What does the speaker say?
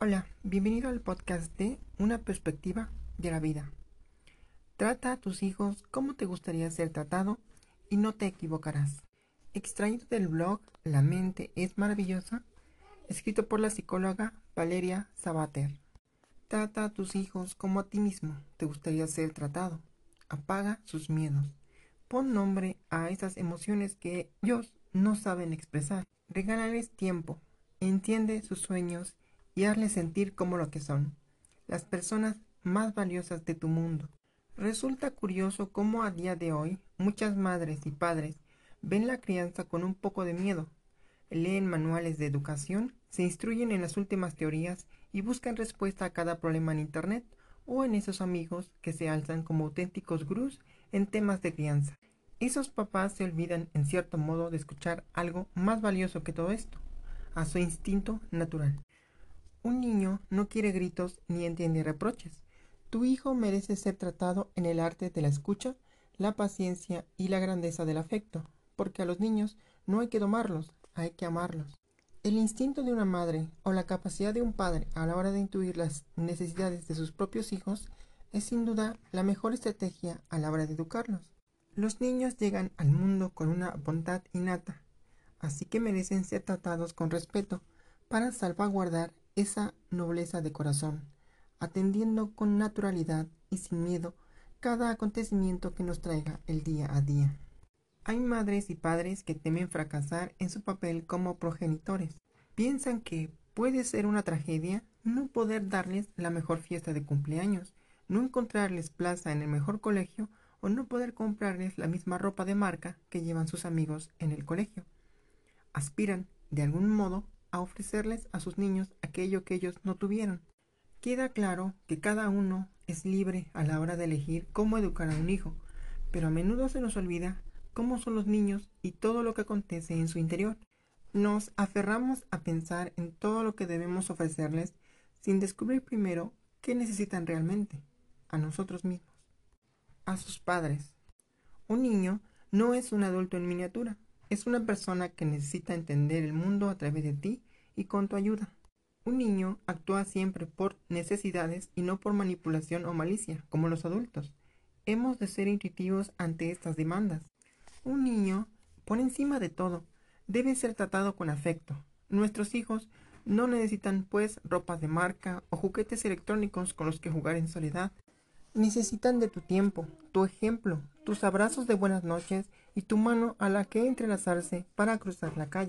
Hola, bienvenido al podcast de Una perspectiva de la vida. Trata a tus hijos como te gustaría ser tratado y no te equivocarás. Extraído del blog La mente es maravillosa, escrito por la psicóloga Valeria Sabater. Trata a tus hijos como a ti mismo te gustaría ser tratado. Apaga sus miedos. Pon nombre a esas emociones que ellos no saben expresar. Regálales tiempo. Entiende sus sueños y hazles sentir como lo que son, las personas más valiosas de tu mundo. Resulta curioso cómo a día de hoy muchas madres y padres ven la crianza con un poco de miedo. Leen manuales de educación, se instruyen en las últimas teorías y buscan respuesta a cada problema en Internet o en esos amigos que se alzan como auténticos gurús en temas de crianza. Esos papás se olvidan en cierto modo de escuchar algo más valioso que todo esto, a su instinto natural. Un niño no quiere gritos ni entiende reproches. Tu hijo merece ser tratado en el arte de la escucha, la paciencia y la grandeza del afecto, porque a los niños no hay que domarlos, hay que amarlos. El instinto de una madre o la capacidad de un padre a la hora de intuir las necesidades de sus propios hijos es sin duda la mejor estrategia a la hora de educarlos. Los niños llegan al mundo con una bondad innata, así que merecen ser tratados con respeto para salvaguardar esa nobleza de corazón, atendiendo con naturalidad y sin miedo cada acontecimiento que nos traiga el día a día. Hay madres y padres que temen fracasar en su papel como progenitores. Piensan que puede ser una tragedia no poder darles la mejor fiesta de cumpleaños, no encontrarles plaza en el mejor colegio o no poder comprarles la misma ropa de marca que llevan sus amigos en el colegio. Aspiran, de algún modo, a ofrecerles a sus niños aquello que ellos no tuvieron. Queda claro que cada uno es libre a la hora de elegir cómo educar a un hijo, pero a menudo se nos olvida cómo son los niños y todo lo que acontece en su interior. Nos aferramos a pensar en todo lo que debemos ofrecerles sin descubrir primero qué necesitan realmente, a nosotros mismos, a sus padres. Un niño no es un adulto en miniatura, es una persona que necesita entender el mundo a través de ti y con tu ayuda. Un niño actúa siempre por necesidades y no por manipulación o malicia, como los adultos. Hemos de ser intuitivos ante estas demandas. Un niño, por encima de todo, debe ser tratado con afecto. Nuestros hijos no necesitan, pues, ropas de marca o juguetes electrónicos con los que jugar en soledad. Necesitan de tu tiempo, tu ejemplo, tus abrazos de buenas noches y tu mano a la que entrelazarse para cruzar la calle.